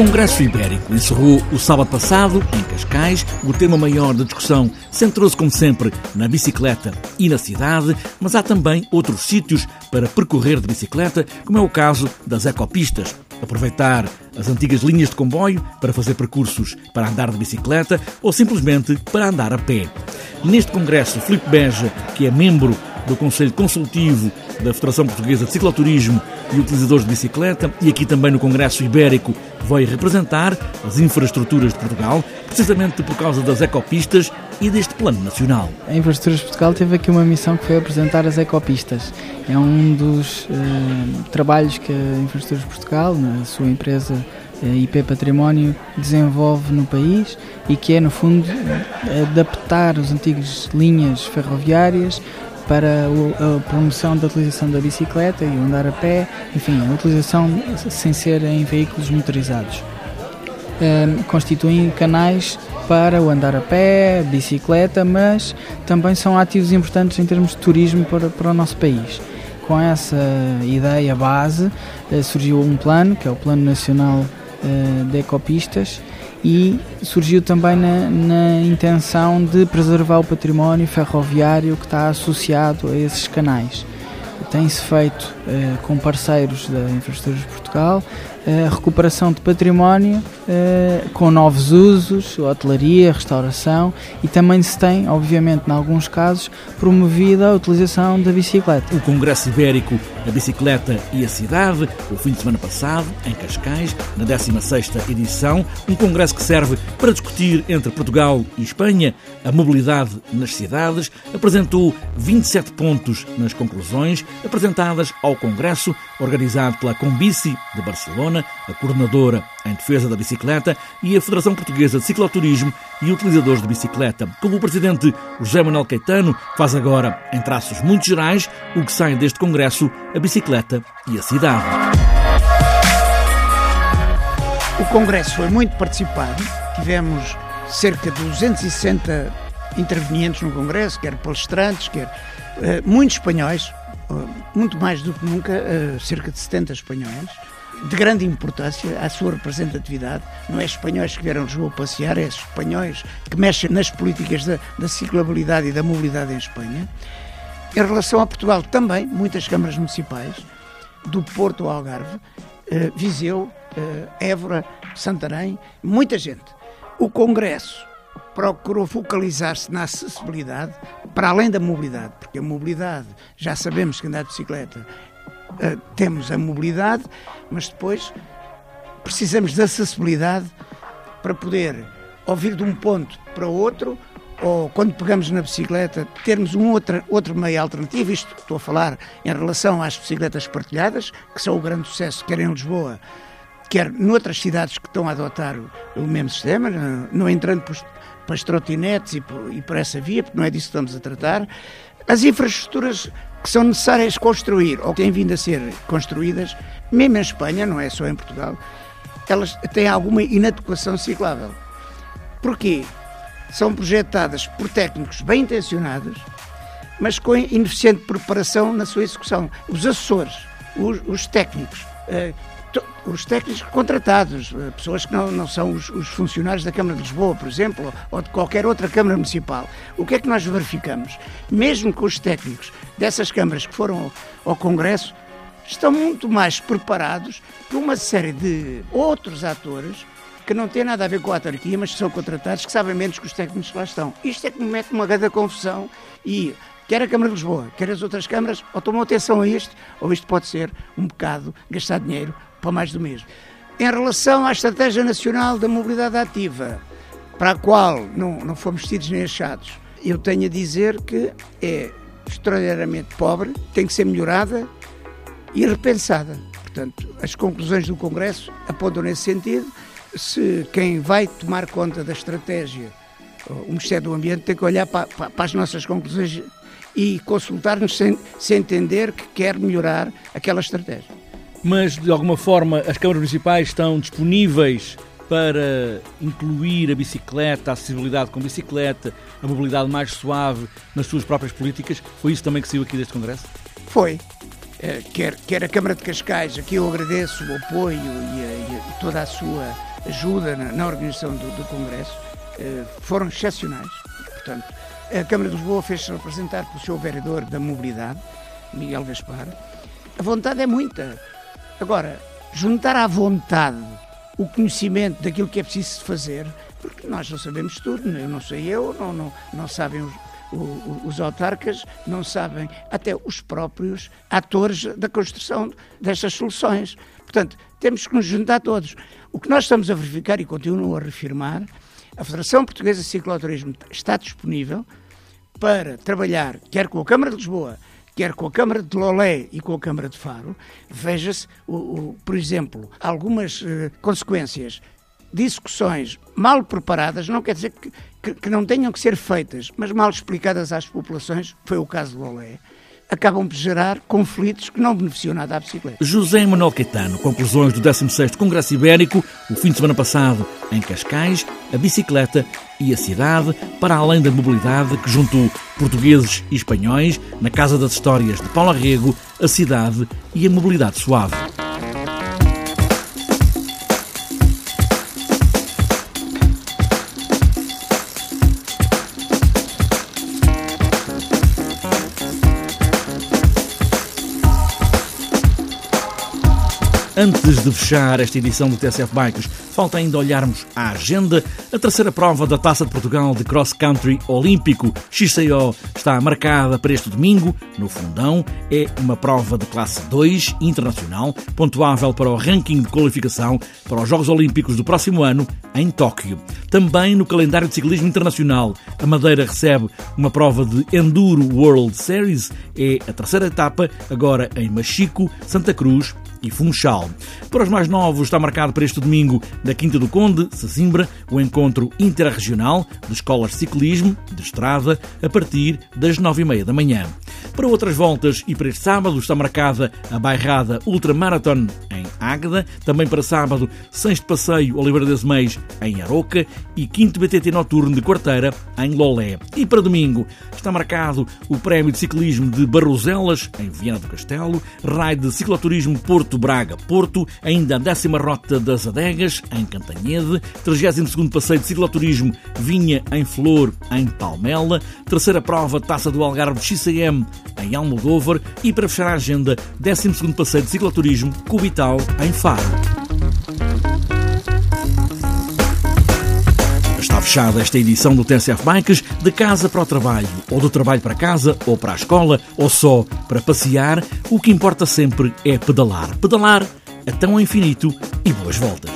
Congresso Ibérico encerrou o sábado passado, em Cascais. O tema maior da discussão centrou-se, como sempre, na bicicleta e na cidade, mas há também outros sítios para percorrer de bicicleta, como é o caso das ecopistas. Aproveitar as antigas linhas de comboio para fazer percursos para andar de bicicleta ou simplesmente para andar a pé. Neste congresso, Filipe Beja, que é membro do Conselho Consultivo da Federação Portuguesa de Cicloturismo e Utilizadores de Bicicleta e aqui também no Congresso Ibérico veio representar as infraestruturas de Portugal, precisamente por causa das ecopistas e deste plano nacional. A Infraestruturas de Portugal teve aqui uma missão que foi apresentar as ecopistas. É um dos uh, trabalhos que a Infraestruturas de Portugal, na sua empresa eh, IP Património desenvolve no país e que é, no fundo, adaptar as antigas linhas ferroviárias para a promoção da utilização da bicicleta e o andar a pé, enfim, a utilização sem ser em veículos motorizados. constituem canais para o andar a pé, bicicleta, mas também são ativos importantes em termos de turismo para, para o nosso país. Com essa ideia base, eh, surgiu um plano, que é o Plano Nacional eh, de Ecopistas, e surgiu também na, na, intenção de preservar o património ferroviário que está associado a esses canais. Tem-se feito eh, com parceiros da Infraestruturas de Portugal a recuperação de património eh, com novos usos, hotelaria, restauração e também se tem, obviamente, em alguns casos, promovido a utilização da bicicleta. O Congresso Ibérico, a Bicicleta e a Cidade, o fim de semana passado, em Cascais, na 16ª edição, um congresso que serve para discutir entre Portugal e Espanha a mobilidade nas cidades, apresentou 27 pontos nas conclusões apresentadas ao Congresso, organizado pela Combici de Barcelona, a coordenadora em defesa da bicicleta e a Federação Portuguesa de Cicloturismo e Utilizadores de Bicicleta. Como o presidente José Manuel Caetano faz agora, em traços muito gerais, o que sai deste congresso, a bicicleta e a cidade. O congresso foi muito participado, tivemos cerca de 260 intervenientes no congresso, quer palestrantes, quer uh, muitos espanhóis, uh, muito mais do que nunca, uh, cerca de 70 espanhóis de grande importância à sua representatividade. Não é espanhóis que vieram Lisboa passear, é espanhóis que mexem nas políticas da, da ciclabilidade e da mobilidade em Espanha. Em relação a Portugal, também muitas câmaras municipais, do Porto ao Algarve, eh, Viseu, eh, Évora, Santarém, muita gente. O Congresso procurou focalizar-se na acessibilidade, para além da mobilidade, porque a mobilidade, já sabemos que andar de bicicleta uh, temos a mobilidade, mas depois precisamos de acessibilidade para poder ouvir de um ponto para outro ou quando pegamos na bicicleta, termos um outro, outro meio alternativo, isto estou a falar em relação às bicicletas partilhadas, que são o grande sucesso, quer em Lisboa, quer noutras cidades que estão a adotar o, o mesmo sistema, não, entrando para as trotinetes e por, e por essa via, porque não é disso que estamos a tratar. As infraestruturas que são necessárias construir ou que têm vindo a ser construídas, mesmo em Espanha, não é só em Portugal, elas têm alguma inadequação ciclável. Porquê? São projetadas por técnicos bem intencionados, mas com ineficiente preparação na sua execução. Os assessores, os, os técnicos, eh, os técnicos contratados, eh, pessoas que não, não são os, os, funcionários da Câmara de Lisboa, por exemplo, ou de qualquer outra Câmara Municipal. O que é que nós verificamos? Mesmo que os técnicos dessas câmaras que foram ao, ao Congresso estão muito mais preparados que uma série de outros atores que não têm nada a ver com a autarquia, mas que são contratados, que sabem menos que os técnicos que lá estão. Isto é que me mete uma grande confusão e quer a Câmara de Lisboa, quer as outras câmaras, ou tomam atenção a isto, ou isto pode ser um bocado gastar dinheiro para mais do mesmo. Em relação à Estratégia Nacional da Mobilidade Ativa, para a qual não, não fomos tidos nem achados, eu tenho a dizer que é extraordinariamente pobre, tem que ser melhorada e repensada. Portanto, as conclusões do Congresso apontam nesse sentido. Se quem vai tomar conta da estratégia, o Ministério do Ambiente, tem que olhar para, para, as nossas conclusões e consultar-nos sem, sem entender que quer melhorar aquela estratégia mas de alguma forma as câmaras municipais estão disponíveis para incluir a bicicleta, a acessibilidade com bicicleta, a mobilidade mais suave nas suas próprias políticas. Foi isso também que saiu aqui deste Congresso? Foi. Eh, quer, quer a Câmara de Cascais, aqui eu agradeço o apoio e a, toda a sua ajuda na, na organização do, do Congresso eh, foram excepcionais. Portanto, a Câmara de Lisboa fez-se representar pelo seu vereador da mobilidade, Miguel Gaspar. A vontade é muita. Agora, juntar à vontade o conhecimento daquilo que é preciso fazer, porque nós não sabemos tudo, eu não sei eu, não, não, não sabem os, os autarcas, não sabem até os próprios atores da construção destas soluções. Portanto, temos que nos juntar todos. O que nós estamos a verificar e continuo a reafirmar, a Federação Portuguesa de Cicloturismo está disponível para trabalhar, quer com a Câmara de Lisboa, quer com a Câmara de Lolé e com a Câmara de Faro, veja-se, por exemplo, algumas uh, consequências discussões mal preparadas, não quer dizer que, que, que, não tenham que ser feitas, mas mal explicadas às populações, foi o caso de Lolé, acabam por gerar conflitos que não beneficiam nada à bicicleta. José Manuel Caetano, conclusões do 16º Congresso Ibérico, o fim de semana passado em Cascais, a bicicleta e a cidade, para além da mobilidade que juntou portugueses e espanhóis na Casa das Histórias de Paulo Arrego, a cidade e a mobilidade suave. Antes de fechar esta edição do TSF Bikes, falta ainda olharmos a agenda. A terceira prova da Taça de Portugal de Cross Country Olímpico XCO está marcada para este domingo, no Fundão. É uma prova de classe 2 internacional, pontuável para o ranking de qualificação para os Jogos Olímpicos do próximo ano em Tóquio. Também no calendário de ciclismo internacional, a Madeira recebe uma prova de Enduro World Series. É a terceira etapa, agora em Machico, Santa Cruz e Funchal. Para os mais novos, está marcado para este domingo, na Quinta do Conde, Sesimbra, o encontro interregional de escolas de ciclismo de estrada a partir das nove e meia da manhã. Para outras voltas e para este sábado está marcada a bairrada Ultramarathon em Águeda, também para sábado, Sens de Passeio Oliveira das Meias em Aroca e quinto BTT Noturno de Quarteira em Lolé. E para domingo está marcado o Prémio de Ciclismo de Barroselas em Viana do Castelo, Raio de Cicloturismo Porto Braga-Porto, ainda a décima Rota das Adegas em Cantanhede, 32º Passeio de Cicloturismo Vinha em Flor em Palmela, terceira prova Taça do Algarve XCM em Almodóvar. E para fechar a agenda, 12º Passeio de Cicloturismo Cubital em Faro. Fechada esta edição do TSF Bikes de casa para o trabalho, ou do trabalho para casa, ou para a escola, ou só para passear. O que importa sempre é pedalar. Pedalar até ao infinito e boas voltas.